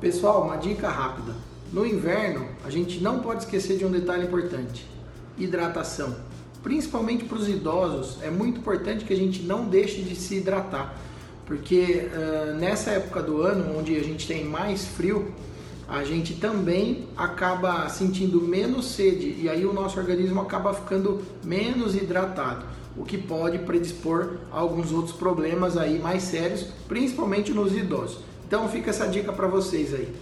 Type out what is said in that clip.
Pessoal, uma dica rápida. No inverno, a gente não pode esquecer de um detalhe importante: hidratação. Principalmente para os idosos, é muito importante que a gente não deixe de se hidratar, porque uh, nessa época do ano, onde a gente tem mais frio, a gente também acaba sentindo menos sede e aí o nosso organismo acaba ficando menos hidratado, o que pode predispor a alguns outros problemas aí mais sérios, principalmente nos idosos. Então fica essa dica para vocês aí.